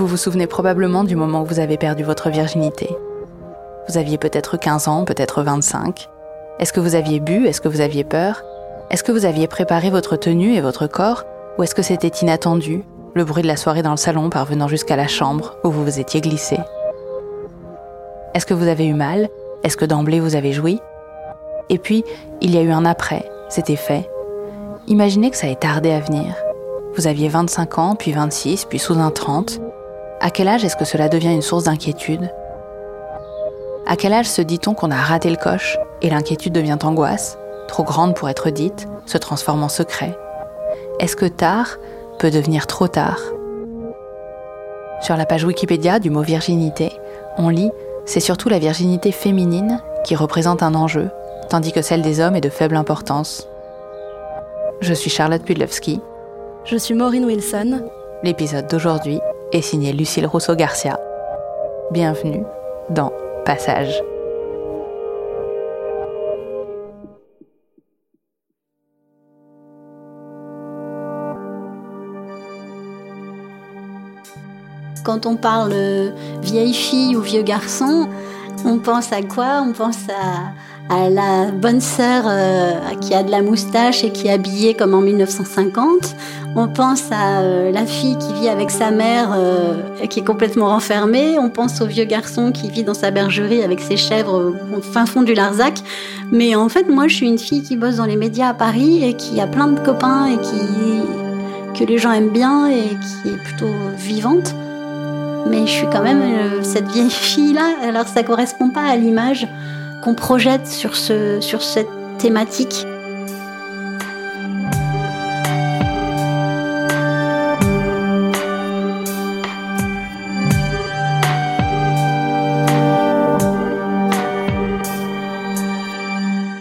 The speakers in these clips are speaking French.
Vous vous souvenez probablement du moment où vous avez perdu votre virginité. Vous aviez peut-être 15 ans, peut-être 25. Est-ce que vous aviez bu? Est-ce que vous aviez peur? Est-ce que vous aviez préparé votre tenue et votre corps? Ou est-ce que c'était inattendu, le bruit de la soirée dans le salon parvenant jusqu'à la chambre où vous vous étiez glissé? Est-ce que vous avez eu mal? Est-ce que d'emblée vous avez joui? Et puis, il y a eu un après, c'était fait. Imaginez que ça ait tardé à venir. Vous aviez 25 ans, puis 26, puis sous un 30. À quel âge est-ce que cela devient une source d'inquiétude? À quel âge se dit-on qu'on a raté le coche et l'inquiétude devient angoisse, trop grande pour être dite, se transforme en secret Est-ce que tard peut devenir trop tard? Sur la page Wikipédia du mot virginité, on lit C'est surtout la virginité féminine qui représente un enjeu, tandis que celle des hommes est de faible importance. Je suis Charlotte Pudlewski. Je suis Maureen Wilson. L'épisode d'aujourd'hui est signé Lucille Rousseau-Garcia. Bienvenue dans Passage. Quand on parle vieille fille ou vieux garçon, on pense à quoi? On pense à, à la bonne sœur euh, qui a de la moustache et qui est habillée comme en 1950. On pense à euh, la fille qui vit avec sa mère euh, et qui est complètement renfermée. On pense au vieux garçon qui vit dans sa bergerie avec ses chèvres au fin fond du Larzac. Mais en fait, moi, je suis une fille qui bosse dans les médias à Paris et qui a plein de copains et qui que les gens aiment bien et qui est plutôt vivante. Mais je suis quand même cette vieille fille-là. Alors ça correspond pas à l'image qu'on projette sur, ce, sur cette thématique.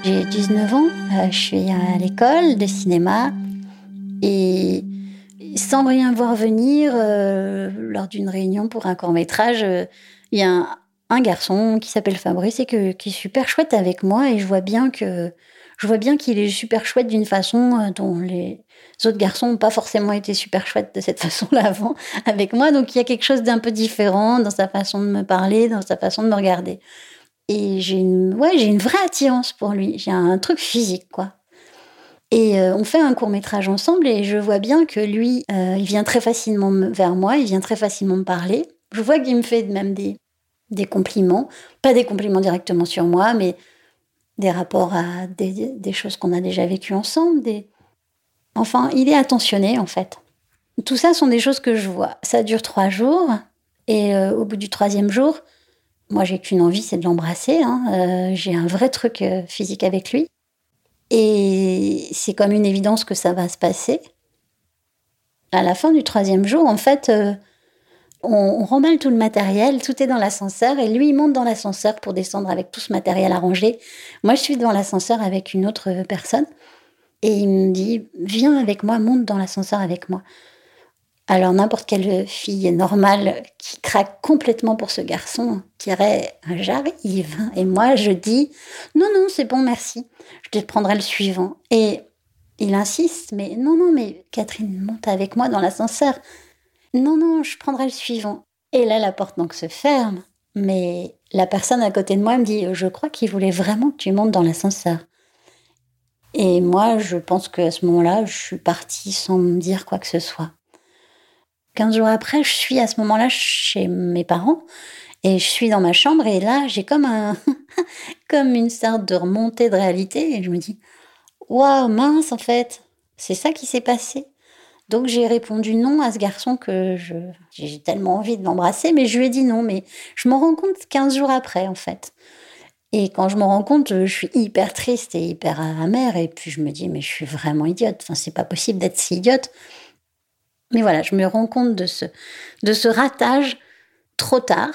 J'ai 19 ans, euh, je suis à l'école de cinéma et sans rien voir venir, euh, lors d'une réunion pour un court métrage, euh, il y a un, un garçon qui s'appelle Fabrice et qui est super chouette avec moi et je vois bien que je vois bien qu'il est super chouette d'une façon euh, dont les autres garçons n'ont pas forcément été super chouettes de cette façon-là avant avec moi. Donc il y a quelque chose d'un peu différent dans sa façon de me parler, dans sa façon de me regarder. Et j'ai une, ouais, j'ai une vraie attirance pour lui. J'ai un truc physique, quoi. Et euh, on fait un court métrage ensemble et je vois bien que lui, euh, il vient très facilement vers moi, il vient très facilement me parler. Je vois qu'il me fait même des, des compliments, pas des compliments directement sur moi, mais des rapports à des, choses qu'on a déjà vécues ensemble. Enfin, il est attentionné en fait. Tout ça sont des choses que je vois. Ça dure trois jours et euh, au bout du troisième jour, moi j'ai qu'une envie, c'est de l'embrasser. Hein. Euh, j'ai un vrai truc euh, physique avec lui. Et c'est comme une évidence que ça va se passer. À la fin du troisième jour, en fait, on, remballe tout le matériel, tout est dans l'ascenseur, et lui, il monte dans l'ascenseur pour descendre avec tout ce matériel à ranger. Moi, je suis dans l'ascenseur avec une autre personne, et il me dit, viens avec moi, monte dans l'ascenseur avec moi. Alors n'importe quelle fille normale qui craque complètement pour ce garçon dirait j'arrive et moi je dis non non c'est bon merci je te prendrai le suivant et il insiste mais non non mais Catherine monte avec moi dans l'ascenseur non, non, je prendrai le suivant. Et là, la porte donc se ferme. Mais la personne à côté de moi me dit Je crois qu'il voulait vraiment que tu montes dans l'ascenseur. Et moi, je pense qu'à ce moment-là, je suis partie sans me dire quoi que ce soit. Quinze jours après, je suis à ce moment-là chez mes parents et je suis dans ma chambre et là, j'ai comme un, comme une sorte de remontée de réalité et je me dis, waouh, mince, en fait, c'est ça qui s'est passé. Donc j'ai répondu non à ce garçon que j'ai tellement envie de l'embrasser, mais je lui ai dit non. Mais je m'en rends compte 15 jours après, en fait. Et quand je me rends compte, je suis hyper triste et hyper amère. Et puis je me dis, mais je suis vraiment idiote. Enfin, c'est pas possible d'être si idiote. Mais voilà, je me rends compte de ce, de ce ratage trop tard.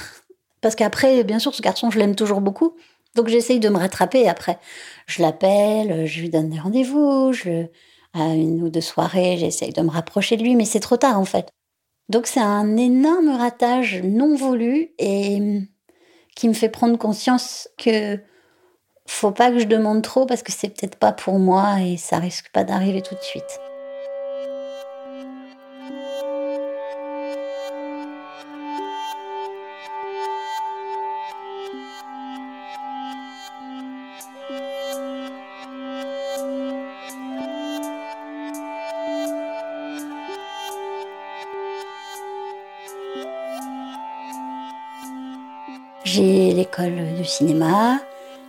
Parce qu'après, bien sûr, ce garçon, je l'aime toujours beaucoup. Donc j'essaye de me rattraper après. Je l'appelle, je lui donne des rendez-vous, je, à une ou deux soirées, j'essaye de me rapprocher de lui, mais c'est trop tard en fait. Donc c'est un énorme ratage non voulu et qui me fait prendre conscience que faut pas que je demande trop parce que c'est peut-être pas pour moi et ça risque pas d'arriver tout de suite. J'ai l'école de cinéma,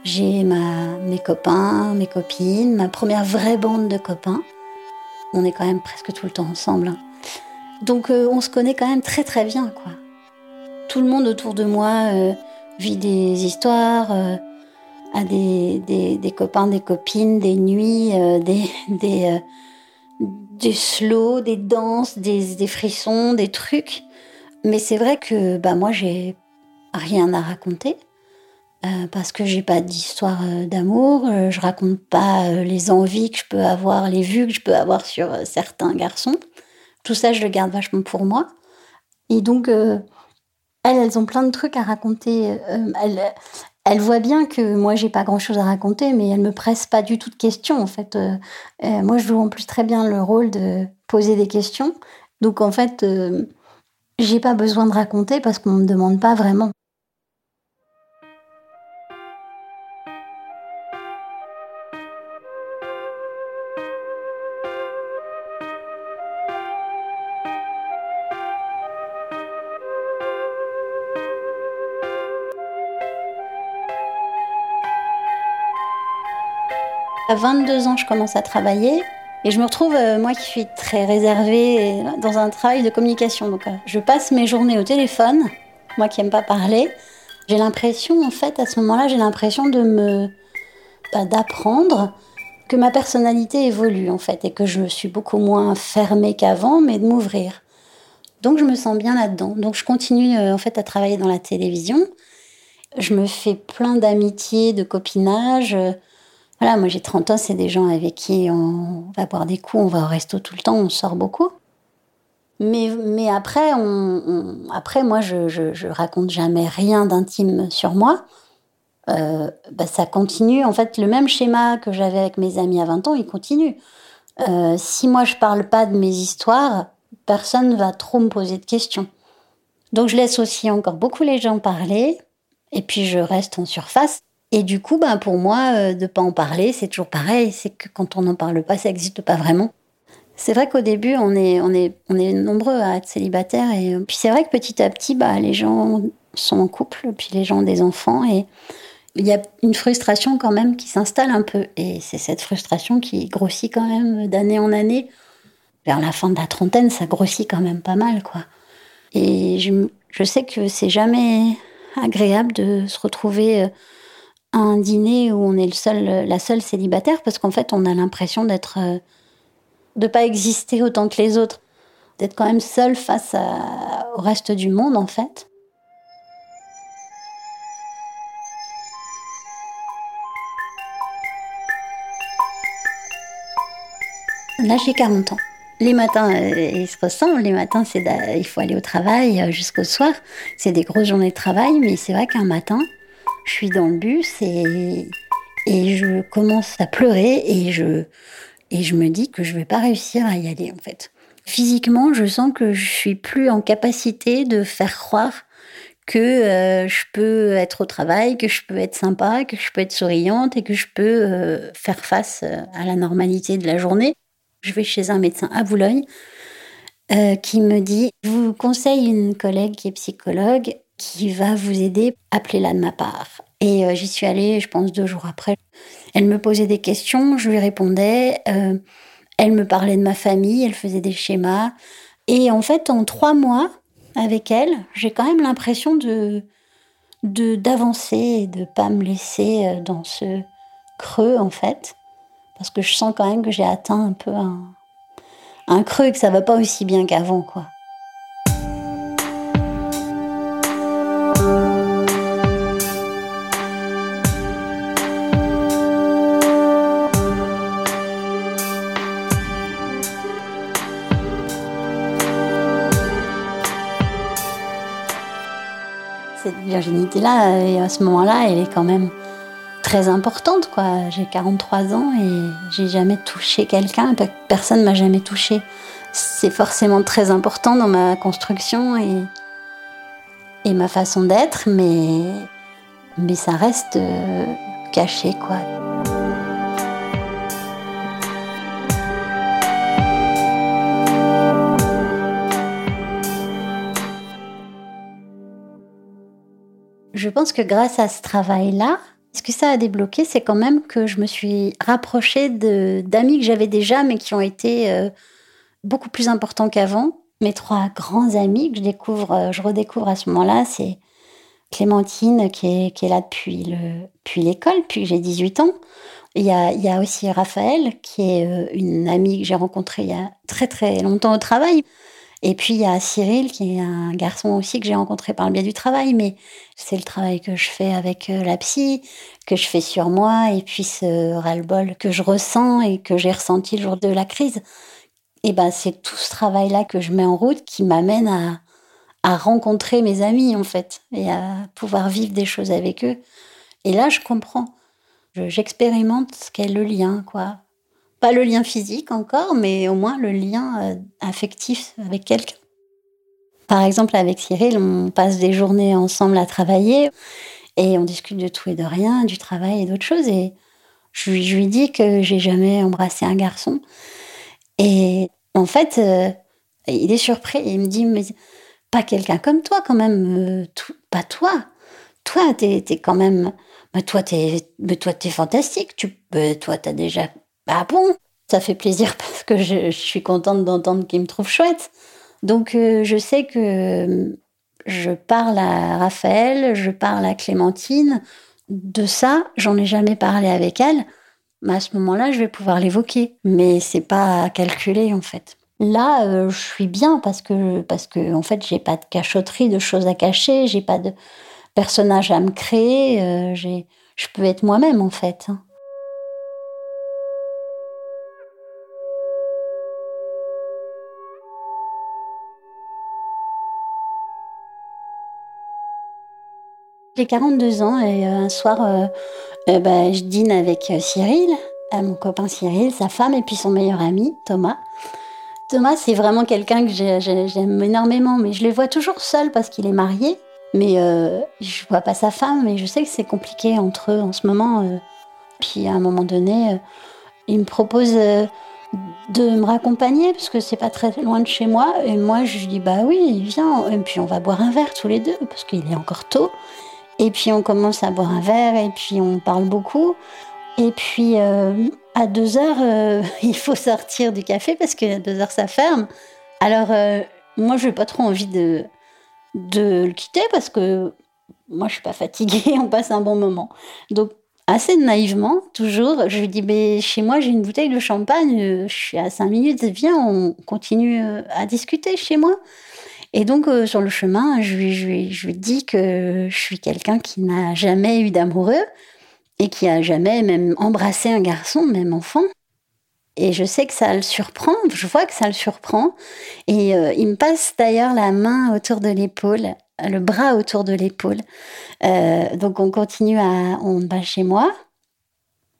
j'ai mes copains, mes copines, ma première vraie bande de copains. On est quand même presque tout le temps ensemble. Hein. Donc euh, on se connaît quand même très très bien, quoi. Tout le monde autour de moi euh, vit des histoires, euh, a des, copains, des copines, des nuits, des, des, des slows, des danses, des, des frissons, des trucs. Mais c'est vrai que bah, moi j'ai rien à raconter euh, parce que j'ai pas d'histoire euh, d'amour, euh, je raconte pas les envies que je peux avoir, les vues que je peux avoir sur certains garçons. Tout ça, je le garde vachement pour moi. Et donc, elles, elles ont plein de trucs à raconter. elles, elles voient bien que moi, j'ai pas grand chose à raconter, mais elles me pressent pas du tout de questions, en fait. moi, je joue en plus très bien le rôle de poser des questions. Donc, en fait, j'ai pas besoin de raconter parce qu'on me demande pas vraiment. À 22 ans, je commence à travailler et je me retrouve, euh, moi qui suis très réservée, dans un travail de communication. Donc, euh, je passe mes journées au téléphone, moi qui n'aime pas parler. J'ai l'impression, en fait, à ce moment-là, j'ai l'impression de me. Bah, d'apprendre que ma personnalité évolue, en fait, et que je suis beaucoup moins fermée qu'avant, mais de m'ouvrir. Donc, je me sens bien là-dedans. Donc, je continue, euh, en fait, à travailler dans la télévision. Je me fais plein d'amitiés, de copinage. Moi j'ai 30 ans, c'est des gens avec qui on va boire des coups, on va au resto tout le temps, on sort beaucoup. Mais, mais après, après, moi, je, je, raconte jamais rien d'intime sur moi. Euh, bah, ça continue. En fait, le même schéma que j'avais avec mes amis à 20 ans, il continue. Euh, si moi, je parle pas de mes histoires, personne va trop me poser de questions. Donc, je laisse aussi encore beaucoup les gens parler. Et puis, je reste en surface. Et du coup, ben, pour moi, euh, de ne pas en parler, c'est toujours pareil. C'est que quand on n'en parle pas, ça n'existe pas vraiment. C'est vrai qu'au début, on est, on, est, on est nombreux à être célibataires. Et euh, puis c'est vrai que petit à petit, bah, les gens sont en couple, puis les gens ont des enfants. Et il y a une frustration quand même qui s'installe un peu. Et c'est cette frustration qui grossit quand même d'année en année. Vers la fin de la trentaine, ça grossit quand même pas mal, quoi. Et je, je sais que c'est jamais agréable de se retrouver un dîner où on est seul, la seule célibataire parce qu'en fait, on a l'impression d'être, euh, de pas exister autant que les autres, d'être quand même seul face au reste du monde en fait. Là, j'ai 40 ans. Les matins, euh, ils se ressemblent. Les matins, c'est il faut aller au travail euh, jusqu'au soir. C'est des grosses journées de travail, mais c'est vrai qu'un matin, je suis dans le bus et, et je commence à pleurer et je, et je me dis que je vais pas réussir à y aller en fait. Physiquement, je sens que je suis plus en capacité de faire croire que euh, je peux être au travail, que je peux être sympa, que je peux être souriante et que je peux euh, faire face euh, à la normalité de la journée. Je vais chez un médecin à Boulogne qui me dit, je vous conseille une collègue qui est psychologue qui va vous aider, appelez-la de ma part. Et j'y suis allée, je pense, deux jours après. Elle me posait des questions, je lui répondais. elle me parlait de ma famille, elle faisait des schémas. Et en fait, en trois mois, avec elle, j'ai quand même l'impression de d'avancer et de pas me laisser euh, dans ce creux en fait parce que je sens quand même que j'ai atteint un peu un, un creux et que ça va pas aussi bien qu'avant quoi. Virginité-là, et à ce moment-là, elle est quand même très importante, quoi. J'ai 43 ans et j'ai jamais touché quelqu'un, personne m'a jamais touché. C'est forcément très important dans ma construction et, et ma façon d'être, mais, mais ça reste euh, caché, quoi. Je pense que grâce à ce travail-là, ce que ça a débloqué, c'est quand même que je me suis rapprochée d'amis que j'avais déjà, mais qui ont été euh, beaucoup plus importants qu'avant. Mes trois grands amis que je découvre, euh, je redécouvre à ce moment-là, c'est Clémentine qui est, qui est là depuis l'école, depuis, que j'ai 18 ans. Il y, a, il y a aussi Raphaël, qui est euh, une amie que j'ai rencontrée il y a très très longtemps au travail. Et puis il y a Cyril, qui est un garçon aussi que j'ai rencontré par le biais du travail, mais c'est le travail que je fais avec euh, la psy, que je fais sur moi, et puis ce ras-le-bol que je ressens et que j'ai ressenti le jour de la crise. Et ben c'est tout ce travail-là que je mets en route qui m'amène à rencontrer mes amis en fait et à pouvoir vivre des choses avec eux. Et là, je comprends. J'expérimente ce qu'est le lien, quoi. Pas le lien physique encore, mais au moins le lien euh, affectif avec quelqu'un. Par exemple, avec Cyril, on passe des journées ensemble à travailler et on discute de tout et de rien, du travail et d'autres choses. Et je, lui dis que j'ai jamais embrassé un garçon. Et en fait, euh, il est surpris. Il me dit, mais pas quelqu'un comme toi quand même. Euh, pas toi. Toi, t'es es quand même... Mais toi, t'es toi, es fantastique. Tu, toi, t'as déjà ah bon Ça fait plaisir parce que je, suis contente d'entendre qu'il me trouve chouette. Donc euh, je sais que euh, je parle à Raphaël, je parle à Clémentine. De ça, j'en ai jamais parlé avec elle. Mais à ce moment-là, je vais pouvoir l'évoquer. Mais c'est pas calculé en fait. Là, euh, je suis bien parce que parce que en fait, j'ai pas de cachotterie, de choses à cacher, j'ai pas de personnage à me créer. je peux être moi-même en fait. J'ai 42 ans et euh, un soir, euh, euh, bah, je dîne avec Cyril, mon copain Cyril, sa femme et puis son meilleur ami, Thomas. Thomas, c'est vraiment quelqu'un que j'aime énormément, mais je les vois toujours seul parce qu'il est marié. Mais je vois pas sa femme, mais je sais que c'est compliqué entre eux en ce moment. Puis à un moment donné, il me propose de me raccompagner parce que c'est pas très loin de chez moi. Et moi, je lui dis bah oui, viens. Et puis on va boire un verre tous les deux parce qu'il est encore tôt. Et puis on commence à boire un verre et puis on parle beaucoup. Et puis euh, à deux heures, euh, il faut sortir du café parce qu'à deux heures ça ferme. Alors euh, moi je n'ai pas trop envie de, de le quitter parce que moi je suis pas fatiguée, on passe un bon moment. Donc assez naïvement, toujours, je lui dis mais chez moi j'ai une bouteille de champagne, je suis à cinq minutes, viens on continue à discuter chez moi. Et donc, euh, sur le chemin, je lui, dis que je suis quelqu'un qui n'a jamais eu d'amoureux et qui a jamais même embrassé un garçon, même enfant. Et je sais que ça le surprend, je vois que ça le surprend. Et euh, il me passe d'ailleurs la main autour de l'épaule, le bras autour de l'épaule. Euh, donc on continue à... On va chez moi.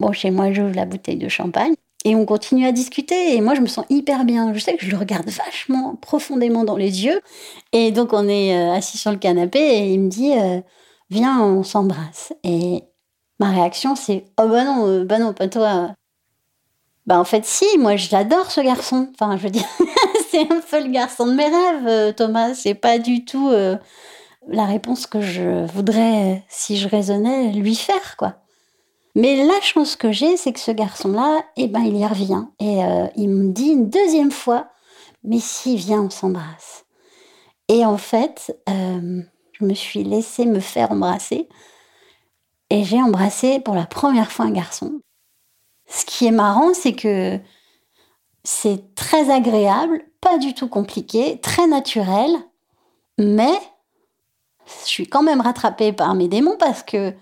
Bon, chez moi, j'ouvre la bouteille de champagne. Et on continue à discuter et moi je me sens hyper bien. Je sais que je le regarde vachement profondément dans les yeux. Et donc on est euh, assis sur le canapé et il me dit euh, viens on s'embrasse. Et ma réaction c'est oh bah non euh, bah non pas toi. Bah en fait si moi j'adore ce garçon. Enfin je veux dire c'est un peu le garçon de mes rêves Thomas. C'est pas du tout la réponse que je voudrais si je raisonnais lui faire quoi. Mais la chance que j'ai, c'est que ce garçon-là, eh ben, il y revient. Et euh, il me dit une deuxième fois, mais si, viens, on s'embrasse. Et en fait, euh, je me suis laissée me faire embrasser. Et j'ai embrassé pour la première fois un garçon. Ce qui est marrant, c'est que c'est très agréable, pas du tout compliqué, très naturel, mais je suis quand même rattrapée par mes démons parce que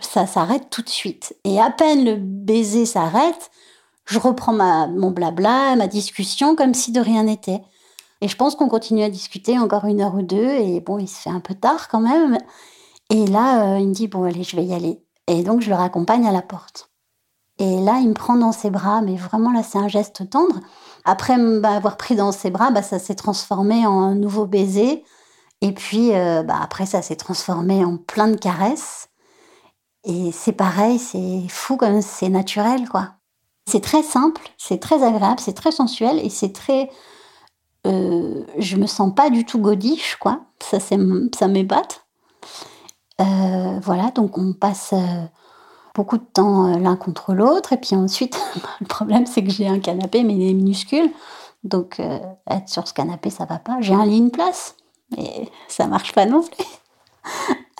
ça s'arrête tout de suite. Et à peine le baiser s'arrête, je reprends ma, mon blabla, ma discussion comme si de rien n'était. Et je pense qu'on continue à discuter encore une heure ou deux. Et bon, il se fait un peu tard quand même. Et là, euh, il me dit, bon, allez, je vais y aller. Et donc, je le raccompagne à la porte. Et là, il me prend dans ses bras, mais vraiment, là, c'est un geste tendre. Après m'avoir pris dans ses bras, bah, ça s'est transformé en un nouveau baiser. Et puis, euh, bah, après, ça s'est transformé en plein de caresses. Et c'est pareil, c'est fou comme c'est naturel, quoi. C'est très simple, c'est très agréable, c'est très sensuel et c'est très. Euh, je me sens pas du tout godiche, quoi. Ça, ça m'ébate. Euh, voilà, donc on passe euh, beaucoup de temps euh, l'un contre l'autre. Et puis ensuite, le problème, c'est que j'ai un canapé, mais il est minuscule. Donc être sur ce canapé, ça va pas. J'ai un lit, une place, mais ça marche pas non plus.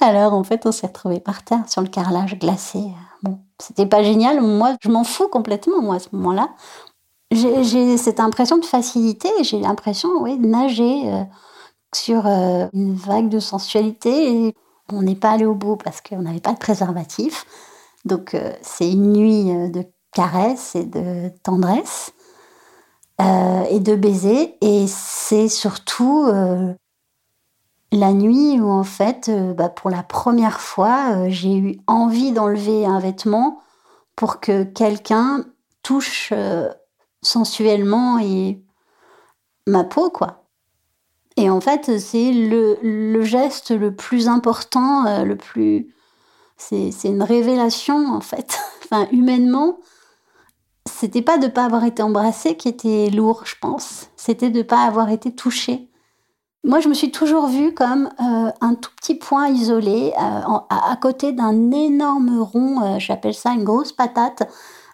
Alors en fait, on s'est retrouvé par terre sur le carrelage glacé. Bon, c'était pas génial. Moi, je m'en fous complètement, moi, à ce moment-là. J'ai cette impression de facilité. J'ai l'impression, oui, de nager euh, sur euh, une vague de sensualité. On n'est pas allé au bout parce qu'on n'avait pas de préservatif. Donc euh, c'est une nuit de caresses et de tendresse et de baisers. Et c'est surtout la nuit où en fait, euh, bah, pour la première fois, euh, j'ai eu envie d'enlever un vêtement pour que quelqu'un touche euh, sensuellement et ma peau, quoi. Et en fait, c'est le, geste le plus important, le plus. C'est une révélation, en fait. enfin, humainement, c'était pas de pas avoir été embrassé qui était lourd, je pense. C'était de pas avoir été touché. Moi, je me suis toujours vue comme euh, un tout petit point isolé euh, à, côté d'un énorme rond, euh, j'appelle ça une grosse patate,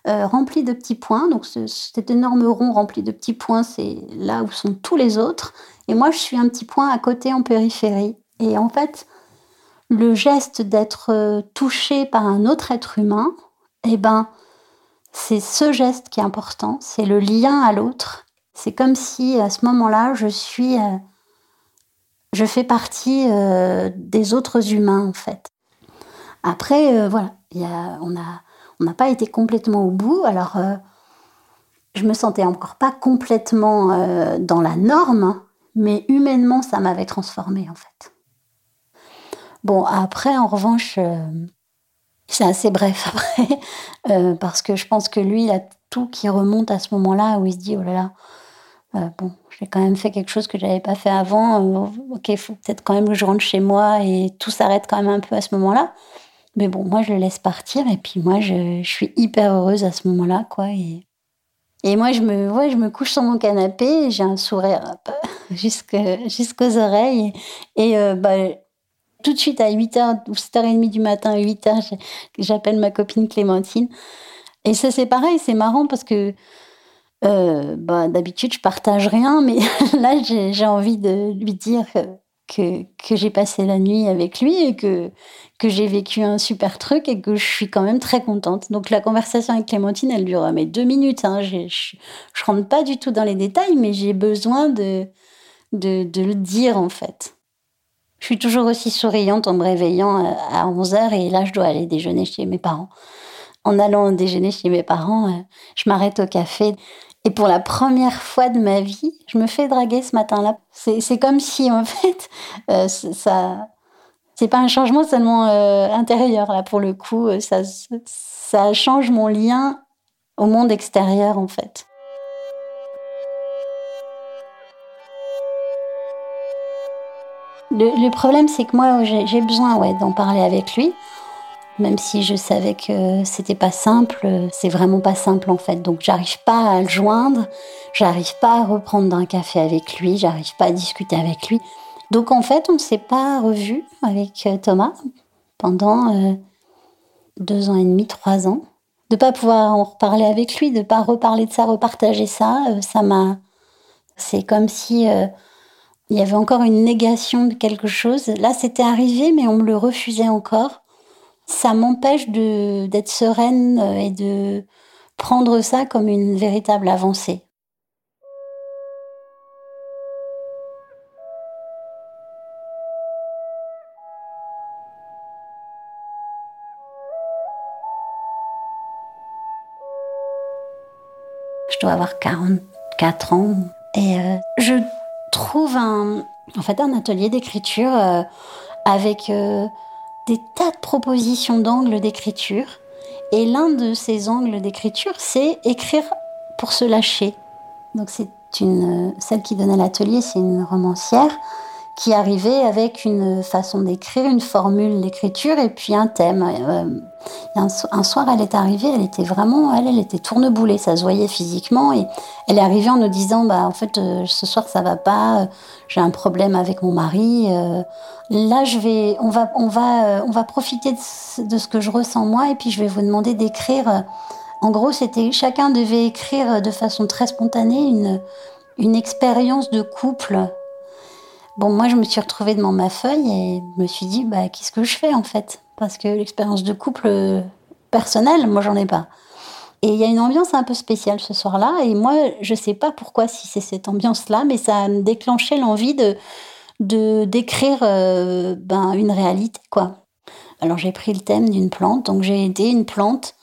remplie de petits points. Donc cet énorme rond rempli de petits points, c'est là où sont tous les autres. Et moi, je suis un petit point à côté en périphérie. Et en fait, le geste d'être touché par un autre être humain, eh ben, c'est ce geste qui est important, c'est le lien à l'autre. C'est comme si à ce moment-là, je suis je fais partie euh, des autres humains en fait. Après, euh, voilà, on n'a pas été complètement au bout. Alors, euh, je me sentais encore pas complètement dans la norme, mais humainement, ça m'avait transformée en fait. Bon, après, en revanche, c'est assez bref après, parce que je pense que lui, il a tout qui remonte à ce moment-là où il se dit, oh là là, euh, bon, j'ai quand même fait quelque chose que j'avais pas fait avant. Euh, ok, faut peut-être quand même que je rentre chez moi et tout s'arrête quand même un peu à ce moment-là. Mais bon, moi, je le laisse partir et puis moi, je, je suis hyper heureuse à ce moment-là, quoi. Et, et moi, je me, ouais, je me couche sur mon canapé, j'ai un sourire jusqu'aux oreilles. Et, euh, bah, tout de suite à 8h ou 7h30 du matin, à 8h, j'appelle ma copine Clémentine. Et ça, c'est pareil, c'est marrant parce que euh, bah, d'habitude, je partage rien, mais là, j'ai envie de lui dire que, que, j'ai passé la nuit avec lui et que, que j'ai vécu un super truc et que je suis quand même très contente. Donc, la conversation avec Clémentine, elle dure mais deux minutes. Hein. Je, je, rentre pas du tout dans les détails, mais j'ai besoin de, de, de, le dire, en fait. Je suis toujours aussi souriante en me réveillant à 11h et là, je dois aller déjeuner chez mes parents. En allant déjeuner chez mes parents, euh, je m'arrête au café et pour la première fois de ma vie, je me fais draguer ce matin-là. C'est comme si, en fait, euh, ça. C'est pas un changement seulement euh, intérieur, là, pour le coup. Euh, ça, ça change mon lien au monde extérieur en fait. Le, problème, c'est que moi, j'ai besoin ouais, d'en parler avec lui, même si je savais que c'était pas simple. C'est vraiment pas simple en fait. Donc, j'arrive pas à le joindre, j'arrive pas à reprendre un café avec lui, j'arrive pas à discuter avec lui. Donc, en fait, on ne s'est pas revu avec euh, Thomas pendant euh, deux ans et demi, trois ans. De pas pouvoir en reparler avec lui, de pas reparler de ça, repartager ça, euh, ça m'a. C'est comme si il y avait encore une négation de quelque chose. Là, c'était arrivé, mais on me le refusait encore. Ça m'empêche d'être sereine euh, et de prendre ça comme une véritable avancée. Je dois avoir 44 ans et euh, je trouve un, en fait, un atelier d'écriture euh, avec des tas de propositions d'angles d'écriture. Et l'un de ces angles d'écriture, c'est écrire pour se lâcher. Donc c'est une, celle qui donnait l'atelier, c'est une romancière qui arrivait avec une façon d'écrire, une formule d'écriture et puis un thème. Euh, un, soir, elle est arrivée, elle était vraiment, elle, elle était tourneboulée, ça se voyait physiquement et elle est arrivée en nous disant, bah en fait, euh, ce soir ça va pas, euh, j'ai un problème avec mon mari. là, je vais, on va, on va, on va profiter de, de, ce que je ressens moi et puis je vais vous demander d'écrire. En gros, c'était chacun devait écrire de façon très spontanée une une expérience de couple Bon, moi, je me suis retrouvée devant ma feuille et me suis dit, bah, qu'est-ce que je fais en fait? Parce que l'expérience de couple euh, personnelle, moi, j'en ai pas. Et il y a une ambiance un peu spéciale ce soir-là. Et moi, je sais pas pourquoi, si c'est cette ambiance-là, mais ça a déclenché l'envie de de d'écrire euh, ben, une réalité, quoi. Alors j'ai pris le thème d'une plante, donc j'ai été une plante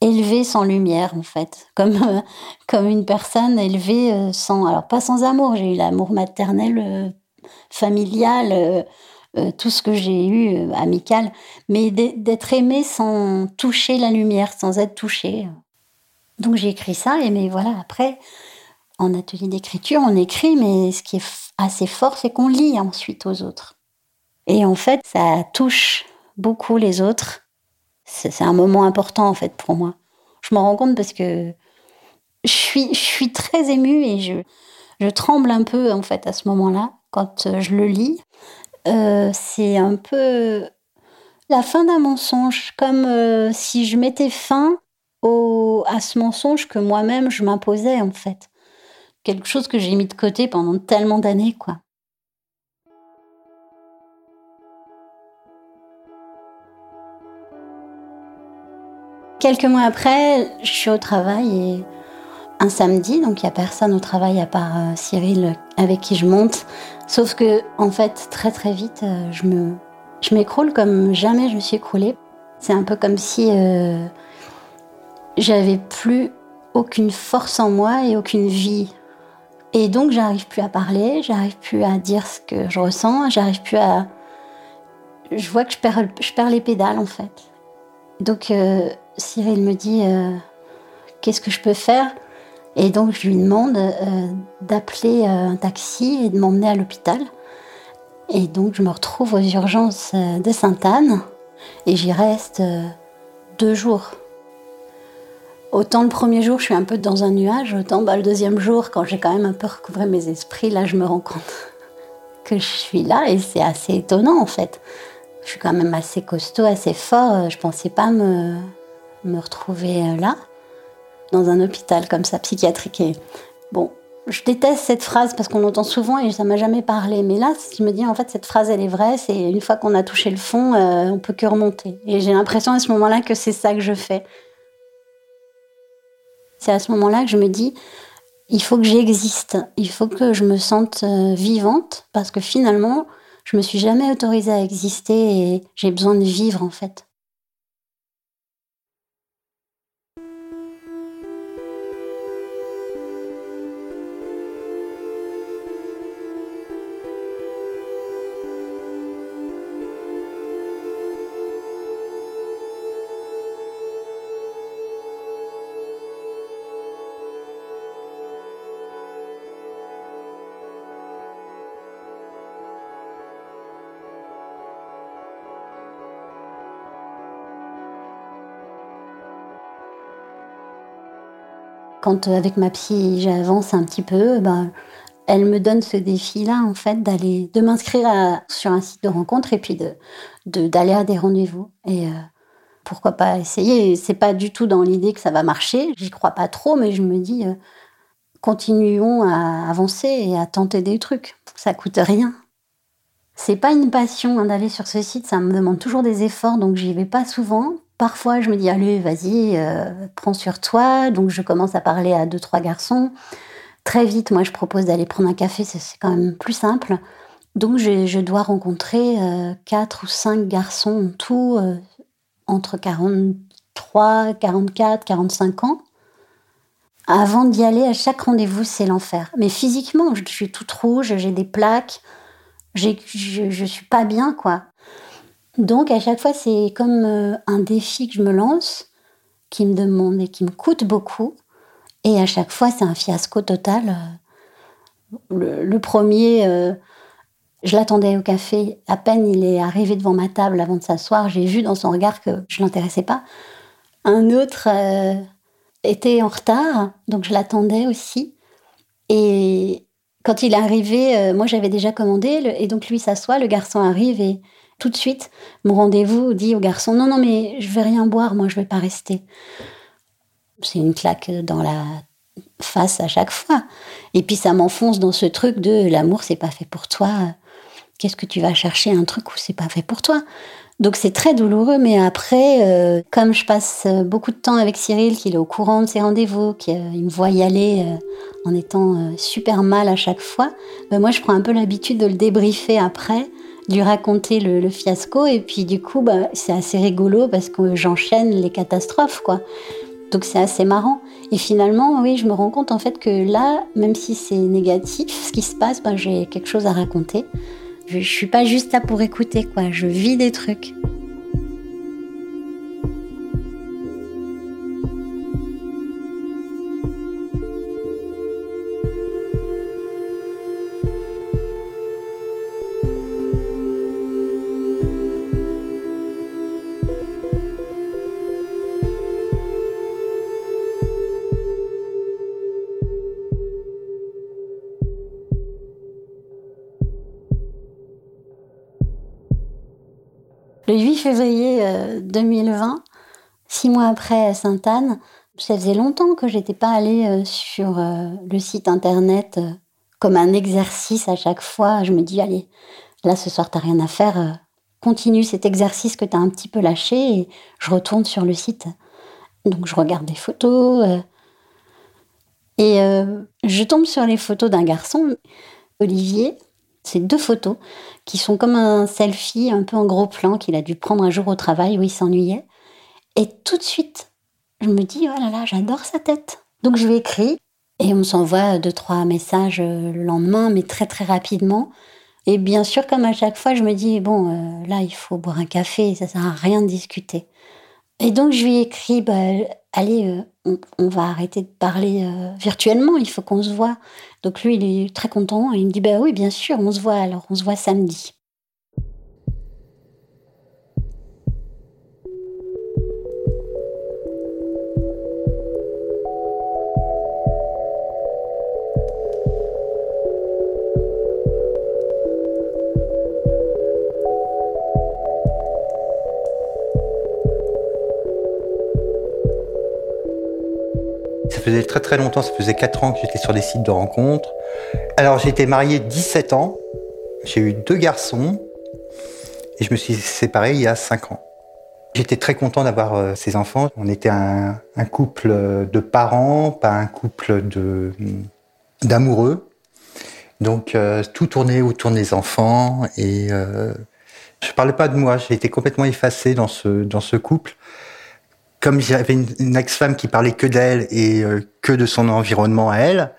élevée sans lumière en fait, comme euh, comme une personne élevée sans alors pas sans amour, j'ai eu l'amour maternel familiale, euh, euh, tout ce que j'ai eu euh, amical, mais d'être aimé sans toucher la lumière, sans être touché. Donc j'ai écrit ça, et mais voilà, après, en atelier d'écriture, on écrit, mais ce qui est assez fort, c'est qu'on lit ensuite aux autres. Et en fait, ça touche beaucoup les autres. C'est un moment important, en fait, pour moi. Je m'en rends compte parce que je suis, je suis très émue et je, je tremble un peu, en fait, à ce moment-là quand euh, je le lis. Euh, c'est un peu la fin d'un mensonge, comme euh, si je mettais fin au, à ce mensonge que moi-même je m'imposais en fait. Quelque chose que j'ai mis de côté pendant tellement d'années, quoi. Quelques mois après, je suis au travail et un samedi, donc il n'y a personne au travail à part Cyril avec qui je monte. Sauf que, en fait, très très vite, euh, je me, je m'écroule comme jamais je me suis écroulée. C'est un peu comme si euh, j'avais plus aucune force en moi et aucune vie. Et donc, j'arrive plus à parler, j'arrive plus à dire ce que je ressens, j'arrive plus à. Je vois que je perds, je perds les pédales en fait. Donc, euh, Cyril me dit Qu'est-ce que je peux faire? Et donc je lui demande euh, d'appeler euh, un taxi et de m'emmener à l'hôpital. Et donc je me retrouve aux urgences euh, de Sainte-Anne et j'y reste deux jours. Autant le premier jour, je suis un peu dans un nuage, autant bah, le deuxième jour, quand j'ai quand même un peu recouvré mes esprits, là, je me rends compte que je suis là et c'est assez étonnant en fait. Je suis quand même assez costaud, assez fort. Je pensais pas me, me retrouver là dans un hôpital comme ça, psychiatrique. bon, je déteste cette phrase parce qu'on l'entend souvent et ça m'a jamais parlé. Mais là, je me dis en fait cette phrase elle est vraie. C'est une fois qu'on a touché le fond, euh, on peut que remonter. Et j'ai l'impression à ce moment-là que c'est ça que je fais. C'est à ce moment-là que je me dis il faut que j'existe, il faut que je me sente euh, vivante parce que finalement je me suis jamais autorisée à exister et j'ai besoin de vivre en fait. Quand avec ma psy j'avance un petit peu, ben, elle me donne ce défi-là, en fait, d'aller, de m'inscrire sur un site de rencontre et puis de, d'aller à des rendez-vous. Et euh, pourquoi pas essayer C'est pas du tout dans l'idée que ça va marcher. J'y crois pas trop, mais je me dis, euh, continuons à avancer et à tenter des trucs. Ça coûte rien. C'est pas une passion hein, d'aller sur ce site, ça me demande toujours des efforts, donc j'y vais pas souvent. Parfois, je me dis, allez, vas-y, euh, prends sur toi. Donc, je commence à parler à deux, trois garçons. Très vite, moi, je propose d'aller prendre un café, c'est quand même plus simple. Donc, je, dois rencontrer euh, quatre ou cinq garçons en tout, euh, entre 43, 44, 45 ans. Avant d'y aller, à chaque rendez-vous, c'est l'enfer. Mais physiquement, je suis toute rouge, j'ai des plaques, je, je suis pas bien, quoi. Donc, à chaque fois, c'est comme euh, un défi que je me lance, qui me demande et qui me coûte beaucoup. Et à chaque fois, c'est un fiasco total. Le, premier, euh, je l'attendais au café. À peine il est arrivé devant ma table avant de s'asseoir, j'ai vu dans son regard que je l'intéressais pas. Un autre euh, était en retard, donc je l'attendais aussi. Et quand il est arrivé, euh, moi j'avais déjà commandé, et donc lui s'assoit, le garçon arrive et tout de suite, mon rendez-vous dit au garçon non non mais je vais rien boire, moi je vais pas rester c'est une claque dans la face à chaque fois. Et puis ça m'enfonce dans ce truc de l'amour, c'est pas fait pour toi. Qu'est-ce que tu vas chercher un truc où c'est pas fait pour toi? Donc c'est très douloureux, mais après, euh, comme je passe beaucoup de temps avec Cyril, qu'il est au courant de ses rendez-vous, qu'il me voit y aller euh, en étant euh, super mal à chaque fois, ben moi je prends un peu l'habitude de le débriefer après lui raconter le, fiasco et puis du coup bah, c'est assez rigolo parce que j'enchaîne les catastrophes quoi donc c'est assez marrant. Et finalement, oui, je me rends compte en fait que là, même si c'est négatif, ce qui se passe, ben, j'ai quelque chose à raconter. Je, je suis pas juste là pour écouter, quoi. Je vis des trucs. Février 2020, euh, six mois après Sainte-Anne, ça faisait longtemps que j'étais pas allée euh, sur euh, le site internet comme un exercice à chaque fois. Je me dis, allez, là ce soir t'as rien à faire, continue cet exercice que tu as un petit peu lâché et je retourne sur le site. Donc je regarde des photos et je tombe sur les photos d'un garçon, Olivier, c'est deux photos qui sont comme un selfie un peu en gros plan qu'il a dû prendre un jour au travail où il s'ennuyait. Et tout de suite, je me dis, oh là là, j'adore sa tête. Donc je lui écris et on s'envoie deux, trois messages euh, le lendemain, mais très très rapidement. Et bien sûr, comme à chaque fois, je me dis, bon, euh, là, il faut boire un café, ça sert à rien de discuter. Et donc je lui écris, bah, allez, euh, on, va arrêter de parler virtuellement, il faut qu'on se voit. Donc lui, il est très content et il me dit bah oui, bien sûr, on se voit alors, on se voit samedi. Faisait très très longtemps, ça faisait 4 ans que j'étais sur des sites de rencontres. Alors j'ai été marié 17 ans, j'ai eu deux garçons et je me suis séparé il y a 5 ans. J'étais très content d'avoir euh, ces enfants. On était un, couple de parents, pas un couple d'amoureux. Donc euh, tout tournait autour des enfants et euh, je parlais pas de moi. J'ai été complètement effacé dans ce dans ce couple comme j'avais une, ex-femme qui parlait que d'elle et euh, que de son environnement à elle,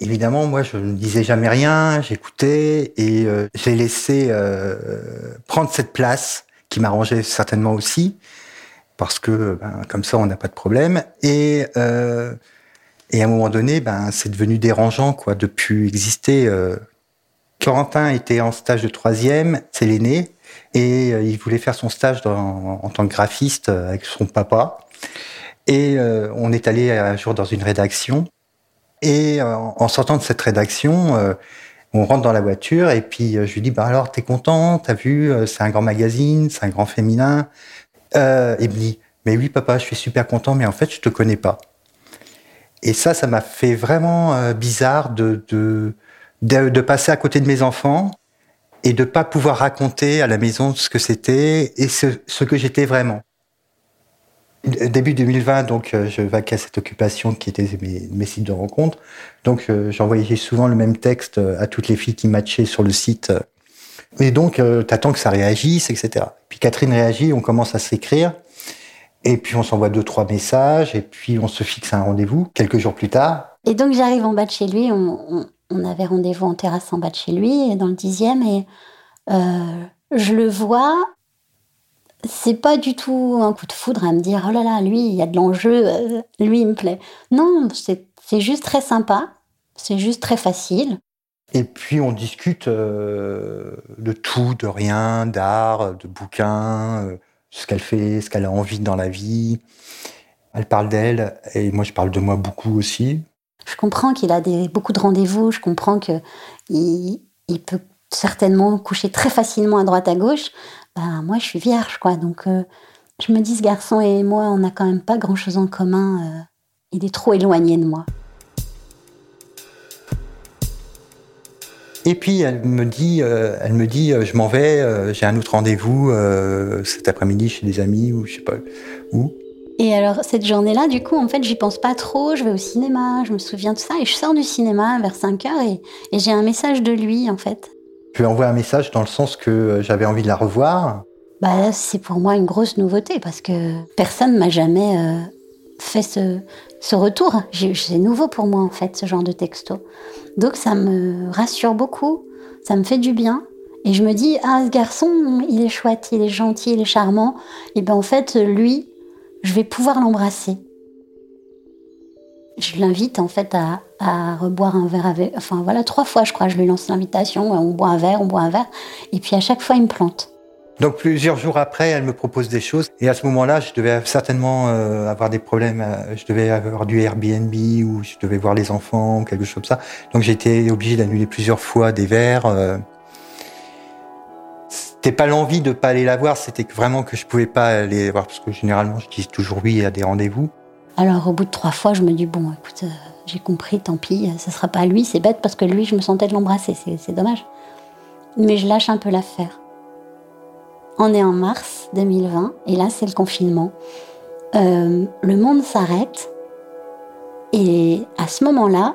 évidemment, moi, je ne disais jamais rien, j'écoutais et euh, j'ai laissé euh, prendre cette place qui m'arrangeait certainement aussi, parce que ben, comme ça, on n'a pas de problème. Et, et à un moment donné, ben, c'est devenu dérangeant quoi, de plus exister. Corentin était en stage de troisième, c'est l'aîné, et euh, il voulait faire son stage en tant que graphiste euh, avec son papa. Et euh, on est allé un jour dans une rédaction. Et en sortant de cette rédaction, on rentre dans la voiture et puis je lui dis bah alors t'es content? T'as vu C'est un grand magazine, c'est un grand féminin. Euh, il me dit mais oui papa, je suis super content, mais en fait je te connais pas. Et ça, ça m'a fait vraiment bizarre de, de, de de passer à côté de mes enfants et de pas pouvoir raconter à la maison ce que c'était et ce, que j'étais vraiment. Début 2020, donc euh, je vaquais à cette occupation qui était mes, sites de rencontres. Donc euh, j'envoyais souvent le même texte euh, à toutes les filles qui matchaient sur le site. Et donc tu t'attends que ça réagisse, etc. Puis Catherine réagit, on commence à s'écrire. Et puis on s'envoie deux, trois messages, et puis on se fixe un rendez-vous quelques jours plus tard. Et donc j'arrive en bas de chez lui, on avait rendez-vous en terrasse en bas de chez lui, dans le dixième, et euh, je le vois. C'est pas du tout un coup de foudre à me dire oh là là, lui, il y a de l'enjeu, euh, lui, il me plaît. Non, c'est juste très sympa, c'est juste très facile. Et puis on discute euh, de tout, de rien, d'art, de bouquins, ce qu'elle fait, ce qu'elle a envie dans la vie. Elle parle d'elle et moi je parle de moi beaucoup aussi. Je comprends qu'il a beaucoup de rendez-vous, je comprends qu'il il peut certainement coucher très facilement à droite à gauche. Ben, moi, je suis vierge, quoi. Donc, euh, je me dis, ce garçon et moi, on n'a quand même pas grand-chose en commun. Euh, il est trop éloigné de moi. Et puis elle me dit, euh, elle me dit, je m'en vais, j'ai un autre rendez-vous cet après-midi chez des amis ou je sais pas où. Et alors, cette journée-là, du coup, en fait, j'y pense pas trop. Je vais au cinéma, je me souviens de ça. Et je sors du cinéma vers 5 heures et, j'ai un message de lui, en fait. Tu lui envoies un message dans le sens que euh, j'avais envie de la revoir Bah c'est pour moi une grosse nouveauté parce que personne m'a jamais euh, fait ce, ce retour. C'est nouveau pour moi, en fait, ce genre de texto. Donc, ça me rassure beaucoup. Ça me fait du bien. Et je me dis, ah, ce garçon, il est chouette, il est gentil, il est charmant. Et ben en fait, lui, je vais pouvoir l'embrasser. Je l'invite en fait à, reboire un verre avec. Enfin voilà, trois fois je crois, je lui lance l'invitation. On boit un verre, on boit un verre. Et puis à chaque fois, il me plante. Donc plusieurs jours après, elle me propose des choses. Et à ce moment-là, je devais certainement euh, avoir des problèmes. Euh, je devais avoir du Airbnb ou je devais voir les enfants quelque chose comme ça. Donc j'ai été obligé d'annuler plusieurs fois des verres. Euh, c'était pas l'envie de pas aller la voir, c'était vraiment que je pouvais pas aller voir parce que généralement je dis toujours oui à des rendez-vous. Alors au bout de trois fois, je me dis bon, écoute, euh, j'ai compris, tant pis, ça sera pas lui, c'est bête parce que lui, je me sentais de l'embrasser, c'est dommage. Mais je lâche un peu l'affaire. On est en mars 2020 et là c'est le confinement. Euh, le monde s'arrête et à ce moment-là,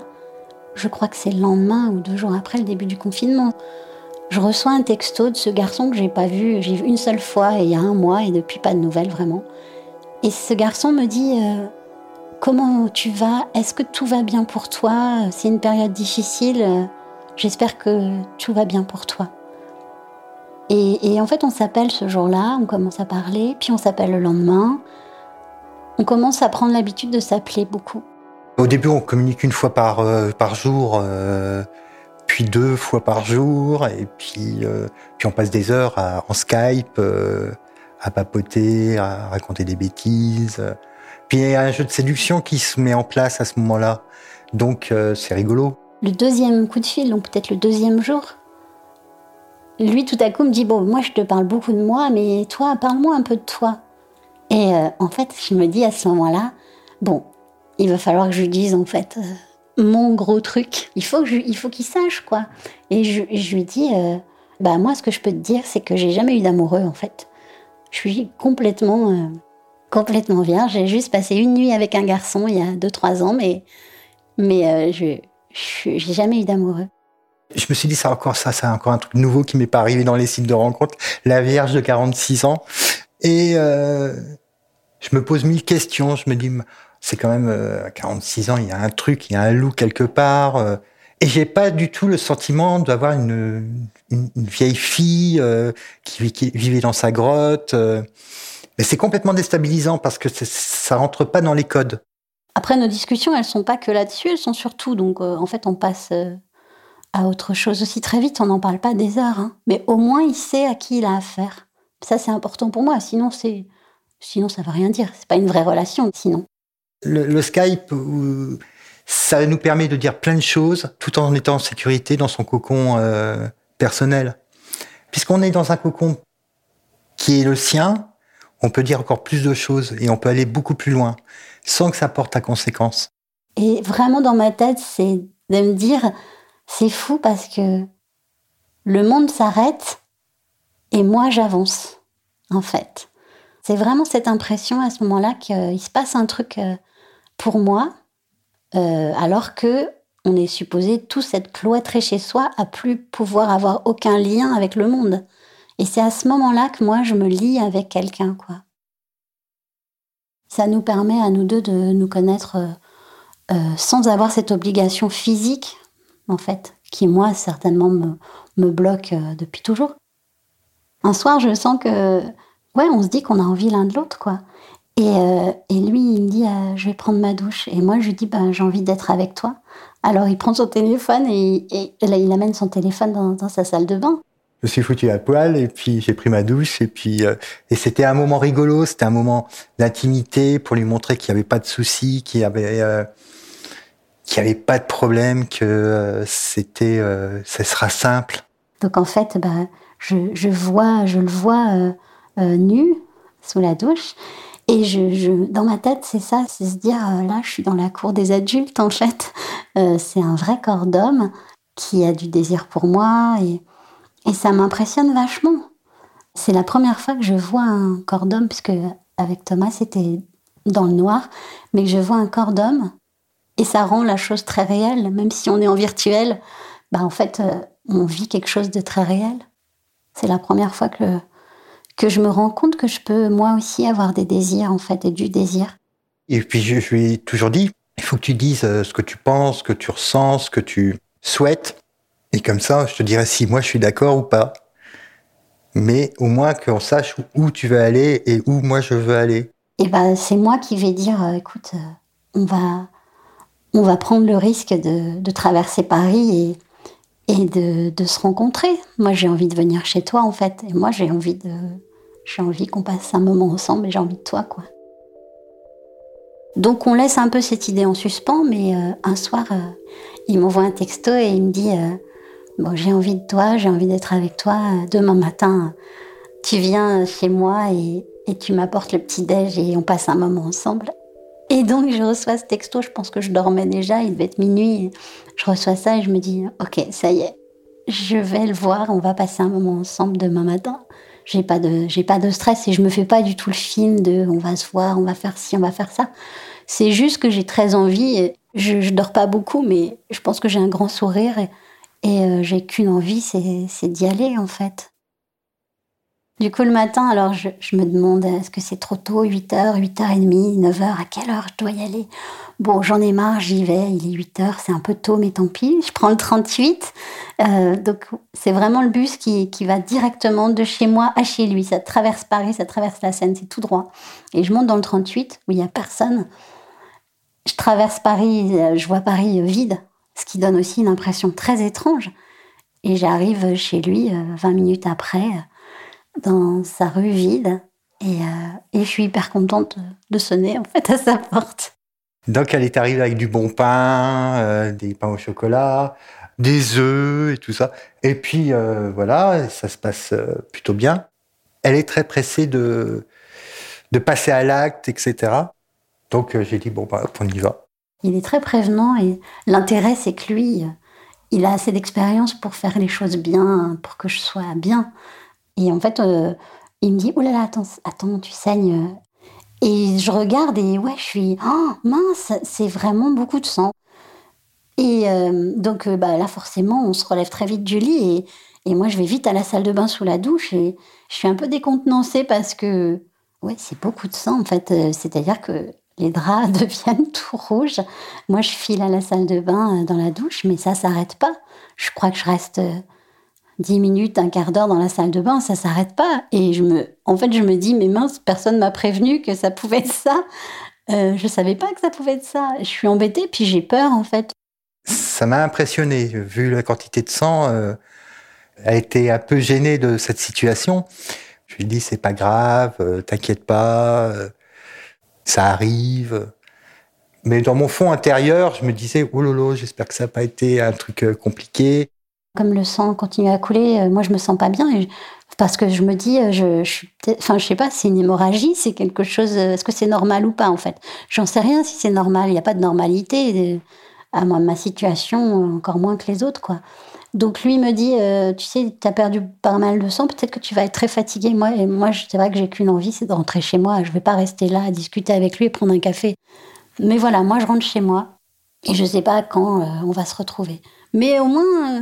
je crois que c'est le lendemain ou deux jours après le début du confinement. Je reçois un texto de ce garçon que j'ai pas vu, j'ai vu une seule fois il y a un mois et depuis pas de nouvelles vraiment. Et ce garçon me dit euh, comment tu vas? Est-ce que tout va bien pour toi? C'est une période difficile. J'espère que tout va bien pour toi. Et, en fait, on s'appelle ce jour-là, on commence à parler, puis on s'appelle le lendemain. On commence à prendre l'habitude de s'appeler beaucoup. Au début, on communique une fois par, euh, par jour. Euh, puis deux fois par jour, et puis, euh, puis on passe des heures en Skype, euh, à papoter, à raconter des bêtises. Puis il y a un jeu de séduction qui se met en place à ce moment-là, donc euh, c'est rigolo. Le deuxième coup de fil, donc peut-être le deuxième jour, lui tout à coup me dit bon moi je te parle beaucoup de moi, mais toi parle-moi un peu de toi. Et en fait je me dis à ce moment-là bon il va falloir que je lui dise en fait mon gros truc. Il faut il faut qu'il sache quoi. Et je, lui dis, euh, bah moi ce que je peux te dire c'est que j'ai jamais eu d'amoureux en fait. Je suis complètement euh, complètement vierge. J'ai juste passé une nuit avec un garçon il y a 2-3 ans, mais mais euh, je j'ai jamais eu d'amoureux. Je me suis dit, c'est encore ça, c'est encore un truc nouveau qui m'est pas arrivé dans les sites de rencontres. La Vierge de 46 ans. Et je me pose mille questions. Je me dis, c'est quand même euh, à 46 ans, il y a un truc, il y a un loup quelque part. Euh, et j'ai pas du tout le sentiment d'avoir une, une, vieille fille euh, qui, qui, vivait dans sa grotte. mais c'est complètement déstabilisant parce que ça rentre pas dans les codes. Après, nos discussions, elles sont pas que là-dessus, elles sont surtout. Donc, en fait, on passe à autre chose aussi très vite. On n'en parle pas des heures, hein. mais au moins, il sait à qui il a affaire. Ça, c'est important pour moi. Sinon, c'est, sinon, ça veut rien dire. C'est pas une vraie relation. Sinon. Le, Skype, ça nous permet de dire plein de choses tout en étant en sécurité dans son cocon euh, personnel. Puisqu'on est dans un cocon qui est le sien, on peut dire encore plus de choses et on peut aller beaucoup plus loin sans que ça porte à conséquence. Et vraiment dans ma tête, c'est de me dire, c'est fou parce que le monde s'arrête et moi j'avance, en fait. C'est vraiment cette impression à ce moment-là qu'il se passe un truc euh, pour moi, euh, alors que on est supposé tous être cloîtrés chez soi, à plus pouvoir avoir aucun lien avec le monde. Et c'est à ce moment-là que moi je me lie avec quelqu'un, quoi. Ça nous permet à nous deux de nous connaître euh, sans avoir cette obligation physique, en fait, qui moi certainement me, me bloque depuis toujours. Un soir, je sens que ouais, on se dit qu'on a envie l'un de l'autre, quoi. Et, euh, et, lui, il me dit, euh, je vais prendre ma douche. Et moi, je lui dis, ben, j'ai envie d'être avec toi. Alors, il prend son téléphone et, et, là, il amène son téléphone dans, dans, sa salle de bain. Je me suis foutu à poil et puis j'ai pris ma douche et puis euh, et c'était un moment rigolo, c'était un moment d'intimité pour lui montrer qu'il n'y avait pas de soucis, qu'il y avait qu'il n'y avait pas de problème, que c'était ça sera simple. Donc en fait, ben, je, je vois, je le vois nue sous la douche. Et je, dans ma tête, c'est ça, c'est se dire, euh, là, je suis dans la cour des adultes, en fait. Euh, c'est un vrai corps d'homme qui a du désir pour moi et, et ça m'impressionne vachement. C'est la première fois que je vois un corps d'homme, puisque avec Thomas, c'était dans le noir, mais que je vois un corps d'homme et ça rend la chose très réelle, même si on est en virtuel, bah en fait, on vit quelque chose de très réel. C'est la première fois que que je me rends compte que je peux moi aussi avoir des désirs en fait et du désir. Et puis je, lui ai toujours dit, il faut que tu dises euh, ce que tu penses, ce que tu ressens, ce que tu souhaites. Et comme ça, je te dirai si moi je suis d'accord ou pas. Mais au moins qu'on sache où tu veux aller et où moi je veux aller. Et ben c'est moi qui vais dire, euh, écoute, euh, on va, on va prendre le risque de, de traverser Paris et, de, se rencontrer. Moi j'ai envie de venir chez toi en fait. Et moi j'ai envie de, j'ai envie qu'on passe un moment ensemble et j'ai envie de toi, quoi. Donc on laisse un peu cette idée en suspens, mais euh, un soir, euh, il m'envoie un texto et il me dit euh, bon, j'ai envie de toi, j'ai envie d'être avec toi. Demain matin, tu viens chez moi et, et tu m'apportes le petit déj et on passe un moment ensemble. Et donc je reçois ce texto, je pense que je dormais déjà, il devait être minuit. Je reçois ça et je me dis ok, ça y est, je vais le voir, on va passer un moment ensemble demain matin j'ai pas de j'ai pas de stress et je me fais pas du tout le film de on va se voir, on va faire ci, on va faire ça. C'est juste que j'ai très envie. je, je dors pas beaucoup, mais je pense que j'ai un grand sourire et, et euh, j'ai qu'une envie, c'est d'y aller en fait. Du coup, le matin, alors je, me demande est-ce que c'est trop tôt, 8h, 8h30, 9h, à quelle heure je dois y aller? Bon, j'en ai marre, j'y vais, il est 8 heures, c'est un peu tôt, mais tant pis. Je prends le 38. Euh, donc, c'est vraiment le bus qui, qui, va directement de chez moi à chez lui. Ça traverse Paris, ça traverse la Seine, c'est tout droit. Et je monte dans le 38 où il n'y a personne. Je traverse Paris, euh, je vois Paris vide, ce qui donne aussi une impression très étrange. Et j'arrive chez lui 20 euh, minutes après, dans sa rue vide. Et, et je suis hyper contente de sonner en fait à sa porte. Donc elle est arrivée avec du bon pain, euh, des pains au chocolat, des œufs et tout ça. Et puis euh, voilà, ça se passe euh, plutôt bien. Elle est très pressée de, de passer à l'acte, etc. Donc j'ai dit, bon, bah, on y va. Il est très prévenant et l'intérêt, c'est que lui, il a assez d'expérience pour faire les choses bien, pour que je sois bien. Et en fait, il me dit, oh là là, attends, attends tu saignes. Et je regarde et ouais, je suis oh, mince, c'est vraiment beaucoup de sang. Et euh, donc euh, bah, là, forcément, on se relève très vite du lit et, et, moi, je vais vite à la salle de bain sous la douche et je suis un peu décontenancée parce que ouais, c'est beaucoup de sang en fait. Euh, c'est-à-dire que les draps deviennent tout rouges. Moi, je file à la salle de bain dans la douche, mais ça s'arrête pas. Je crois que je reste 10 minutes, un quart d'heure dans la salle de bain, ça s'arrête pas. Et je me, en fait, je me dis, mais mince, personne m'a prévenu que ça pouvait être ça. Euh, je savais pas que ça pouvait être ça. Je suis embêtée, puis j'ai peur, en fait. Ça m'a impressionné, vu la quantité de sang. Euh, elle a été un peu gênée de cette situation. Je lui dit, c'est pas grave, euh, t'inquiète pas, euh, ça arrive. Mais dans mon fond intérieur, je me disais, oh lolo, j'espère que ça n'a pas été un truc euh, compliqué. Comme le sang continue à couler, euh, moi je me sens pas bien parce que je me dis, euh, je, je enfin je sais pas, c'est une hémorragie, c'est quelque chose. Est-ce que c'est normal ou pas en fait? J'en sais rien si c'est normal. Il n'y a pas de normalité à moi, ma situation, encore moins que les autres quoi. Donc lui me dit, tu sais, tu as perdu pas mal de sang, peut-être que tu vas être très fatigué. Moi, et moi, c'est vrai que j'ai qu'une envie, c'est de rentrer chez moi. Je vais pas rester là à discuter avec lui et prendre un café. Mais voilà, moi je rentre chez moi et je sais pas quand euh, on va se retrouver. Mais au moins, euh,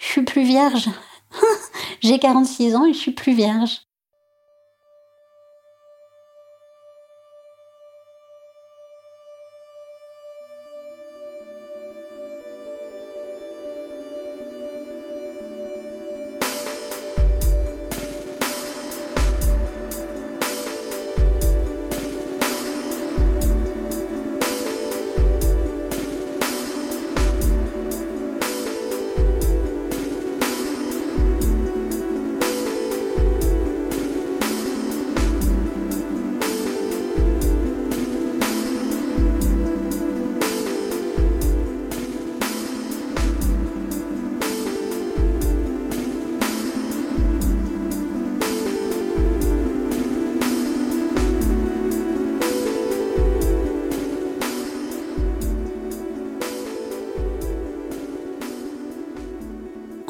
je suis plus vierge. J'ai 46 ans et je suis plus vierge.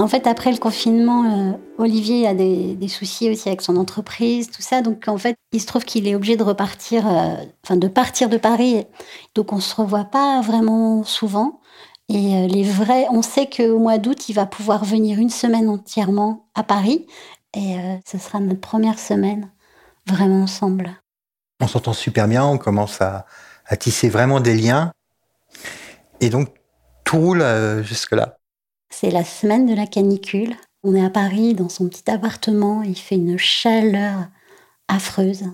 En fait, après le confinement, euh, Olivier a des, soucis aussi avec son entreprise, tout ça. Donc, en fait, il se trouve qu'il est obligé de repartir, euh, enfin, de partir de Paris. Donc, on se revoit pas vraiment souvent. Et euh, les vrais, on sait qu'au mois d'août, il va pouvoir venir une semaine entièrement à Paris. Et ce sera notre première semaine vraiment ensemble. On s'entend super bien, on commence à, à tisser vraiment des liens. Et donc, tout roule jusque-là. C'est la semaine de la canicule. On est à Paris dans son petit appartement. Il fait une chaleur affreuse.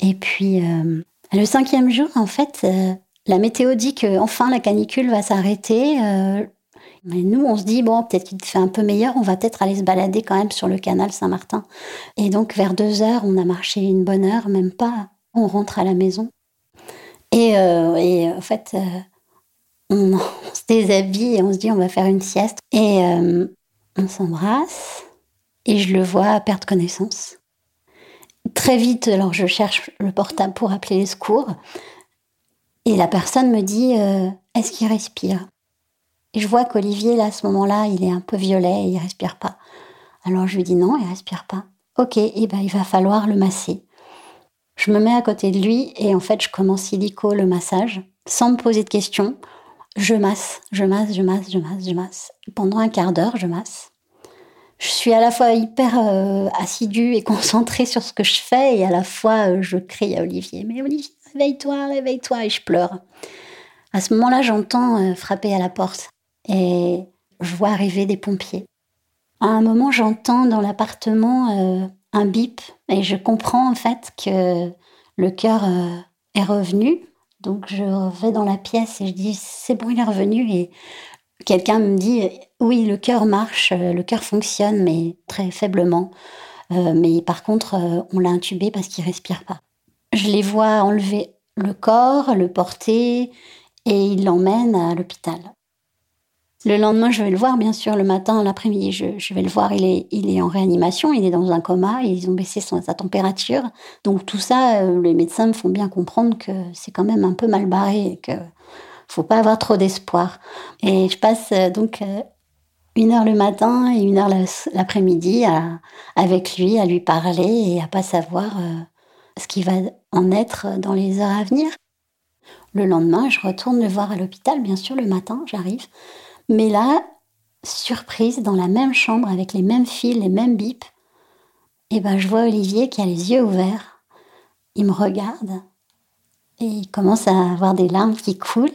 Et puis, euh, le cinquième jour, en fait, euh, la météo dit que enfin la canicule va s'arrêter. Euh, mais nous, on se dit, bon, peut-être qu'il fait un peu meilleur, on va peut-être aller se balader quand même sur le canal Saint-Martin. Et donc, vers deux heures, on a marché une bonne heure, même pas. On rentre à la maison. Et, et en fait, on, se déshabille et on se dit on va faire une sieste. Et euh, on s'embrasse et je le vois perdre connaissance. Très vite, alors je cherche le portable pour appeler les secours. Et la personne me dit euh, Est-ce qu'il respire? Et je vois qu'Olivier, là, à ce moment-là, il est un peu violet et il respire pas. Alors je lui dis Non, il respire pas. Ok, et eh ben, il va falloir le masser. Je me mets à côté de lui et en fait, je commence illico le massage sans me poser de questions je masse, je masse, je masse, je masse, je masse. Pendant un quart d'heure, je masse. Je suis à la fois hyper euh, assidue et concentrée sur ce que je fais et à la fois euh, je crie à Olivier, mais Olivier, réveille-toi, réveille-toi et je pleure. À ce moment-là, j'entends euh, frapper à la porte et je vois arriver des pompiers. À un moment, j'entends dans l'appartement un bip et je comprends en fait que le cœur est revenu donc je vais dans la pièce et je dis c'est bon, il est revenu et quelqu'un me dit oui, le cœur marche, euh, le cœur fonctionne, mais très faiblement. Euh, mais par contre, euh, on l'a intubé parce qu'il respire pas. Je les vois enlever le corps, le porter et ils l'emmènent à l'hôpital. Le lendemain, je vais le voir, bien sûr, le matin, l'après-midi, je, vais le voir. Il est, il est en réanimation, il est dans un coma, ils ont baissé sa température. Donc tout ça, euh, les médecins me font bien comprendre que c'est quand même un peu mal barré et que faut pas avoir trop d'espoir. Et je passe euh, donc euh, une heure le matin et une heure l'après-midi avec lui, à lui parler et à pas savoir ce qui va en être dans les heures à venir. Le lendemain, je retourne le voir à l'hôpital, bien sûr, le matin, j'arrive. Mais là, surprise, dans la même chambre, avec les mêmes fils, les mêmes bips, et eh ben, je vois Olivier qui a les yeux ouverts. Il me regarde et il commence à avoir des larmes qui coulent.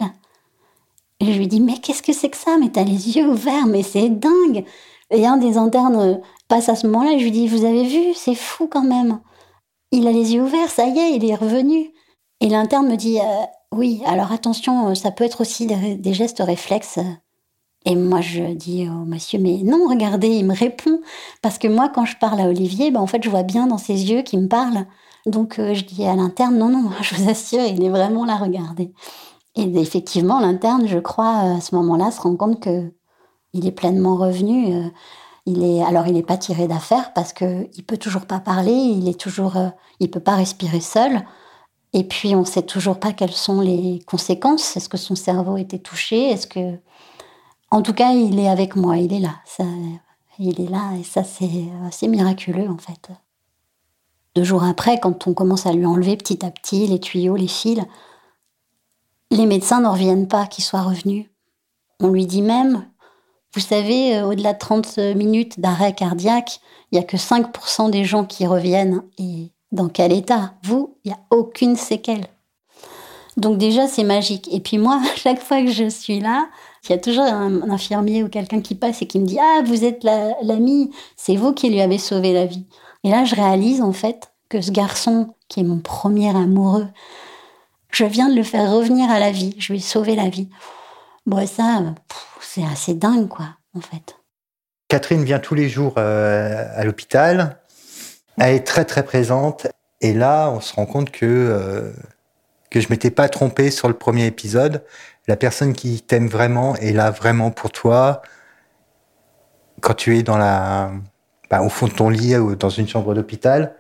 Et je lui dis, mais qu'est-ce que c'est que ça? Mais t'as les yeux ouverts, mais c'est dingue Et un des internes passe à ce moment-là, je lui dis, vous avez vu, c'est fou quand même. Il a les yeux ouverts, ça y est, il est revenu. Et l'interne me dit, euh, oui, alors attention, ça peut être aussi des gestes réflexes et moi, je dis au monsieur, mais non, regardez, il me répond. Parce que moi, quand je parle à Olivier, ben, en fait, je vois bien dans ses yeux qu'il me parle. Donc, euh, je dis à l'interne, non, non, je vous assure, il est vraiment là, regardez. Et effectivement, l'interne, je crois, à ce moment-là, se rend compte que il est pleinement revenu. Euh, il est, alors, il n'est pas tiré d'affaire parce que il peut toujours pas parler, il est toujours, euh, il peut pas respirer seul. Et puis, on sait toujours pas quelles sont les conséquences. Est-ce que son cerveau était touché? Est-ce que, en tout cas, il est avec moi, il est là. Ça, il est là et ça, c'est assez miraculeux en fait. Deux jours après, quand on commence à lui enlever petit à petit les tuyaux, les fils, les médecins n'en reviennent pas qu'il soit revenu. On lui dit même, vous savez, euh, au-delà de 30 minutes d'arrêt cardiaque, il n'y a que 5% des gens qui reviennent. Et dans quel état? Vous, il n'y a aucune séquelle. Donc déjà, c'est magique. Et puis moi, chaque fois que je suis là, il y a toujours un, infirmier ou quelqu'un qui passe et qui me dit Ah, vous êtes l'ami, c'est vous qui lui avez sauvé la vie. Et là, je réalise en fait que ce garçon, qui est mon premier amoureux, je viens de le faire revenir à la vie. Je lui ai sauvé la vie. Bon, ça, c'est assez dingue, quoi, en fait. Catherine vient tous les jours euh, à l'hôpital. Elle est très, très présente. Et là, on se rend compte que, euh, que je m'étais pas trompé sur le premier épisode. La personne qui t'aime vraiment est là vraiment pour toi. Quand tu es dans la, bah, au fond de ton lit ou dans une chambre d'hôpital.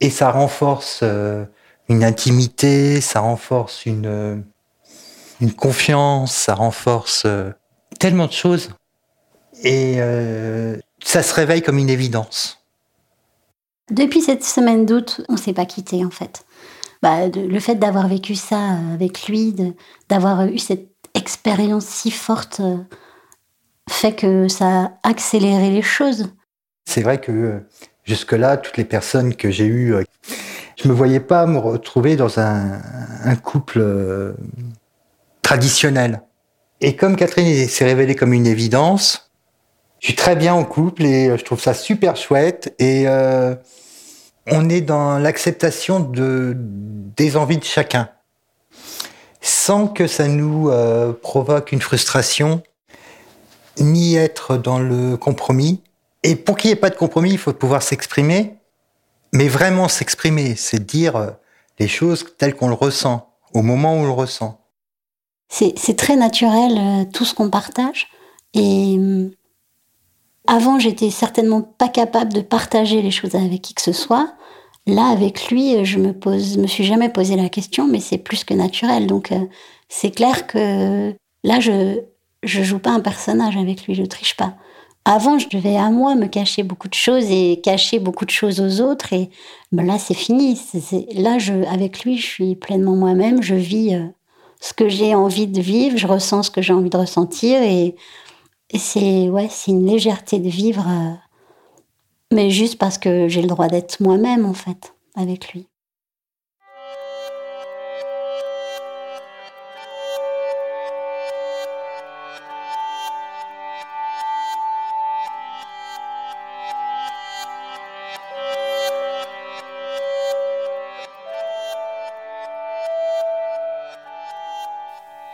Et ça renforce euh, une intimité, ça renforce une, euh, une confiance, ça renforce euh, tellement de choses. Et ça se réveille comme une évidence. Depuis cette semaine d'août, on ne s'est pas quitté en fait. Bah, le fait d'avoir vécu ça avec lui, d'avoir eu cette expérience si forte, fait que ça a accéléré les choses. C'est vrai que jusque-là, toutes les personnes que j'ai eues je me voyais pas me retrouver dans un, couple euh, traditionnel. Et comme Catherine s'est révélée comme une évidence, je suis très bien en couple et je trouve ça super chouette. Et euh, on est dans l'acceptation de, des envies de chacun, sans que ça nous euh, provoque une frustration, ni être dans le compromis. Et pour qu'il n'y ait pas de compromis, il faut pouvoir s'exprimer mais vraiment s'exprimer, c'est dire euh, les choses telles qu'on le ressent, au moment où on le ressent. C'est très naturel euh, tout ce qu'on partage. Et avant, j'étais certainement pas capable de partager les choses avec qui que ce soit. Là, avec lui, je me me suis jamais posé la question, mais c'est plus que naturel. Donc, c'est clair que là, je je joue pas un personnage avec lui, je triche pas. Avant, je devais à moi me cacher beaucoup de choses et cacher beaucoup de choses aux autres. Et ben là, c'est fini. là, je, avec lui, je suis pleinement moi-même. Je vis euh, ce que j'ai envie de vivre. Je ressens ce que j'ai envie de ressentir. Et, c'est ouais, une légèreté de vivre, euh, mais juste parce que j'ai le droit d'être moi-même en fait avec lui.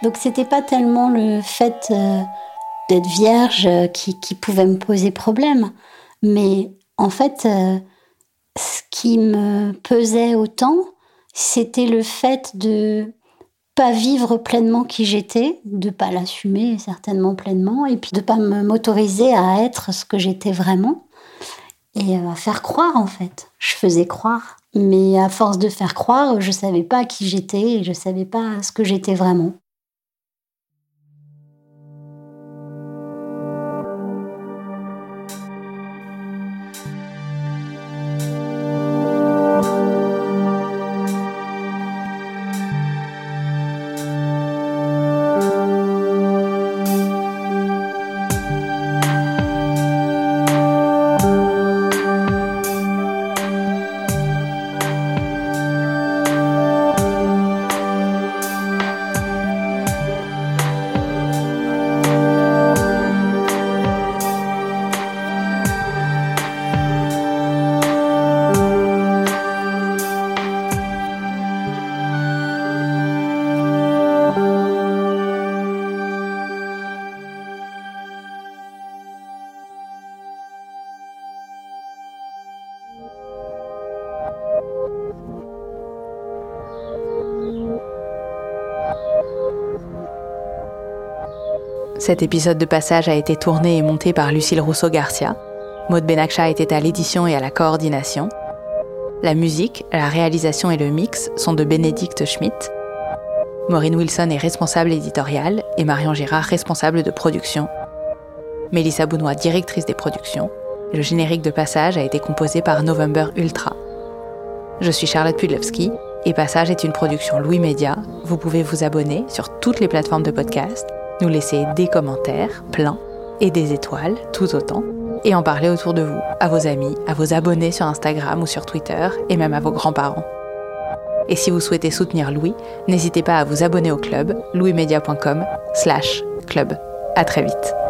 Donc c'était pas tellement le fait euh, d'être vierge qui, pouvait me poser problème, mais en fait, euh, ce qui me pesait autant, c'était le fait de pas vivre pleinement qui j'étais, de pas l'assumer certainement pleinement, et puis de pas m'autoriser à être ce que j'étais vraiment, et à faire croire en fait. Je faisais croire, mais à force de faire croire, je savais pas qui j'étais, et je savais pas ce que j'étais vraiment. Cet épisode de Passage a été tourné et monté par Lucille Rousseau-Garcia. Maud Benakcha était à l'édition et à la coordination. La musique, la réalisation et le mix sont de Bénédicte Schmidt. Maureen Wilson est responsable éditoriale et Marion Girard responsable de production. Mélissa Bounois directrice des productions. Le générique de Passage a été composé par November Ultra. Je suis Charlotte Pudlowski et Passage est une production Louis Média. Vous pouvez vous abonner sur toutes les plateformes de podcast, nous laisser des commentaires, plein, et des étoiles, tout autant, et en parler autour de vous, à vos amis, à vos abonnés sur Instagram ou sur Twitter, et même à vos grands-parents. Et si vous souhaitez soutenir Louis, n'hésitez pas à vous abonner au club louismedia.com slash club. À très vite.